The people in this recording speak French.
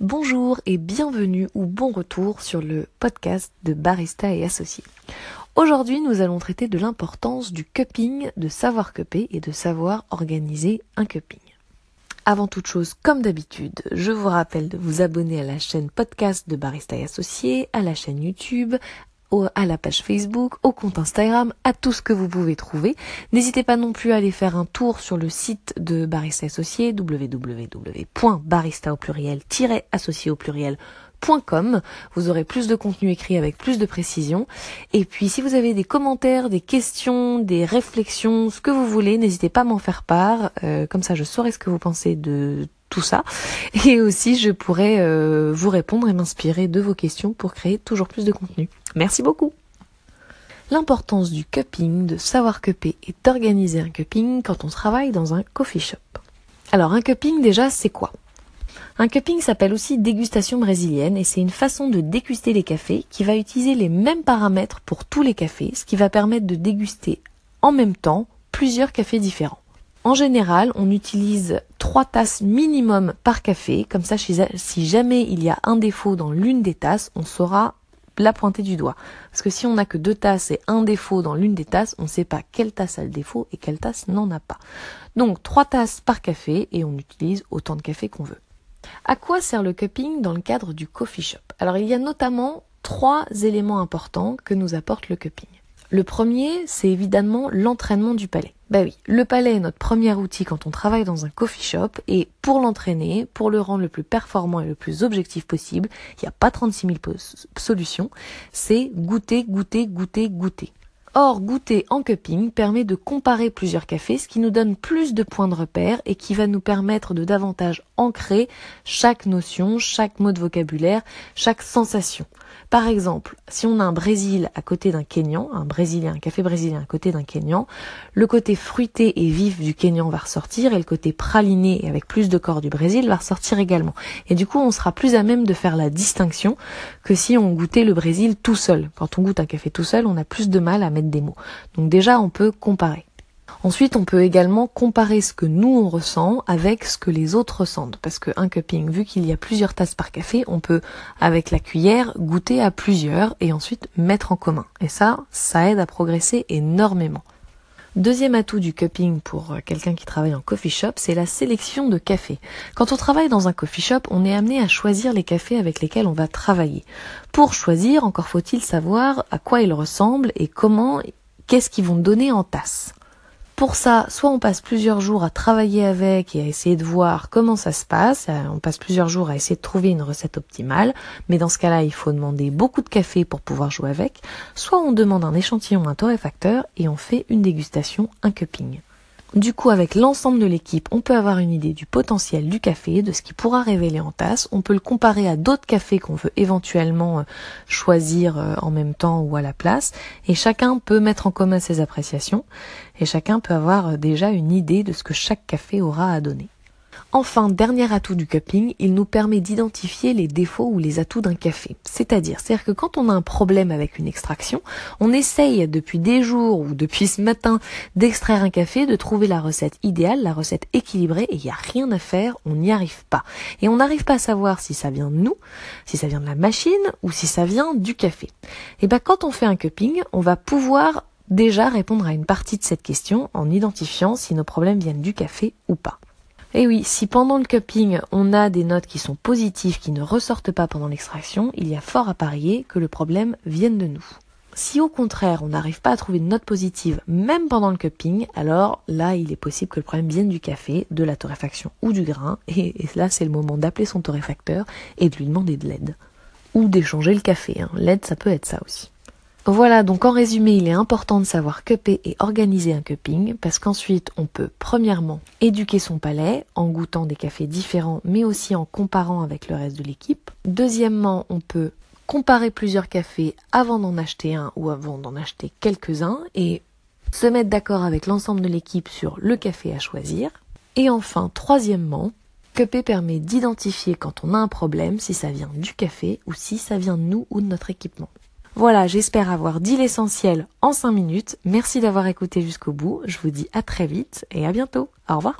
Bonjour et bienvenue ou bon retour sur le podcast de Barista et Associés. Aujourd'hui, nous allons traiter de l'importance du cupping, de savoir cupper et de savoir organiser un cupping. Avant toute chose, comme d'habitude, je vous rappelle de vous abonner à la chaîne podcast de Barista et Associés, à la chaîne YouTube, à la page Facebook, au compte Instagram, à tout ce que vous pouvez trouver. N'hésitez pas non plus à aller faire un tour sur le site de Barista Associé, www.barista au pluriel associé au pluriel.com. Vous aurez plus de contenu écrit avec plus de précision. Et puis si vous avez des commentaires, des questions, des réflexions, ce que vous voulez, n'hésitez pas à m'en faire part. Euh, comme ça je saurai ce que vous pensez de tout ça. Et aussi, je pourrais euh, vous répondre et m'inspirer de vos questions pour créer toujours plus de contenu. Merci beaucoup. L'importance du cupping, de savoir cupper et d'organiser un cupping quand on travaille dans un coffee shop. Alors un cupping déjà, c'est quoi? Un cupping s'appelle aussi dégustation brésilienne et c'est une façon de déguster les cafés qui va utiliser les mêmes paramètres pour tous les cafés, ce qui va permettre de déguster en même temps plusieurs cafés différents. En général, on utilise trois tasses minimum par café. Comme ça, si jamais il y a un défaut dans l'une des tasses, on saura la pointer du doigt. Parce que si on n'a que deux tasses et un défaut dans l'une des tasses, on ne sait pas quelle tasse a le défaut et quelle tasse n'en a pas. Donc trois tasses par café et on utilise autant de café qu'on veut. À quoi sert le cupping dans le cadre du coffee shop? Alors il y a notamment trois éléments importants que nous apporte le cupping. Le premier, c'est évidemment l'entraînement du palais. Bah oui, le palais est notre premier outil quand on travaille dans un coffee shop et pour l'entraîner, pour le rendre le plus performant et le plus objectif possible, il n'y a pas 36 000 solutions, c'est goûter, goûter, goûter, goûter. Or, goûter en cupping permet de comparer plusieurs cafés, ce qui nous donne plus de points de repère et qui va nous permettre de davantage ancrer chaque notion, chaque mot de vocabulaire, chaque sensation. Par exemple, si on a un Brésil à côté d'un Kenyan, un Brésilien, un café brésilien à côté d'un Kenyan, le côté fruité et vif du Kenyan va ressortir et le côté praliné et avec plus de corps du Brésil va ressortir également. Et du coup, on sera plus à même de faire la distinction que si on goûtait le Brésil tout seul. Quand on goûte un café tout seul, on a plus de mal à mettre des mots. Donc déjà, on peut comparer. Ensuite, on peut également comparer ce que nous on ressent avec ce que les autres ressentent. Parce qu'un cupping, vu qu'il y a plusieurs tasses par café, on peut, avec la cuillère, goûter à plusieurs et ensuite mettre en commun. Et ça, ça aide à progresser énormément. Deuxième atout du cupping pour quelqu'un qui travaille en coffee shop, c'est la sélection de cafés. Quand on travaille dans un coffee shop, on est amené à choisir les cafés avec lesquels on va travailler. Pour choisir, encore faut-il savoir à quoi ils ressemblent et comment, qu'est-ce qu'ils vont donner en tasse. Pour ça, soit on passe plusieurs jours à travailler avec et à essayer de voir comment ça se passe, euh, on passe plusieurs jours à essayer de trouver une recette optimale, mais dans ce cas-là, il faut demander beaucoup de café pour pouvoir jouer avec, soit on demande un échantillon, un torréfacteur et on fait une dégustation, un cupping. Du coup, avec l'ensemble de l'équipe, on peut avoir une idée du potentiel du café, de ce qui pourra révéler en tasse. On peut le comparer à d'autres cafés qu'on veut éventuellement euh, choisir euh, en même temps ou à la place. Et chacun peut mettre en commun ses appréciations. Et chacun peut avoir euh, déjà une idée de ce que chaque café aura à donner. Enfin, dernier atout du cupping, il nous permet d'identifier les défauts ou les atouts d'un café. C'est-à-dire, c'est-à-dire que quand on a un problème avec une extraction, on essaye depuis des jours ou depuis ce matin d'extraire un café, de trouver la recette idéale, la recette équilibrée, et il n'y a rien à faire, on n'y arrive pas. Et on n'arrive pas à savoir si ça vient de nous, si ça vient de la machine ou si ça vient du café. Et ben quand on fait un cupping, on va pouvoir déjà répondre à une partie de cette question en identifiant si nos problèmes viennent du café ou pas. Et oui, si pendant le cupping, on a des notes qui sont positives, qui ne ressortent pas pendant l'extraction, il y a fort à parier que le problème vienne de nous. Si au contraire, on n'arrive pas à trouver de notes positives, même pendant le cupping, alors là, il est possible que le problème vienne du café, de la torréfaction ou du grain, et, là, c'est le moment d'appeler son torréfacteur et de lui demander de l'aide. Ou d'échanger le café. Hein. L'aide, ça peut être ça aussi. Voilà, donc en résumé, il est important de savoir cupper et organiser un cupping parce qu'ensuite on peut premièrement éduquer son palais en goûtant des cafés différents mais aussi en comparant avec le reste de l'équipe. Deuxièmement, on peut comparer plusieurs cafés avant d'en acheter un ou avant d'en acheter quelques-uns et se mettre d'accord avec l'ensemble de l'équipe sur le café à choisir. Et enfin, troisièmement, Cupper permet d'identifier quand on a un problème si ça vient du café ou si ça vient de nous ou de notre équipement. Voilà, j'espère avoir dit l'essentiel en 5 minutes. Merci d'avoir écouté jusqu'au bout. Je vous dis à très vite et à bientôt. Au revoir.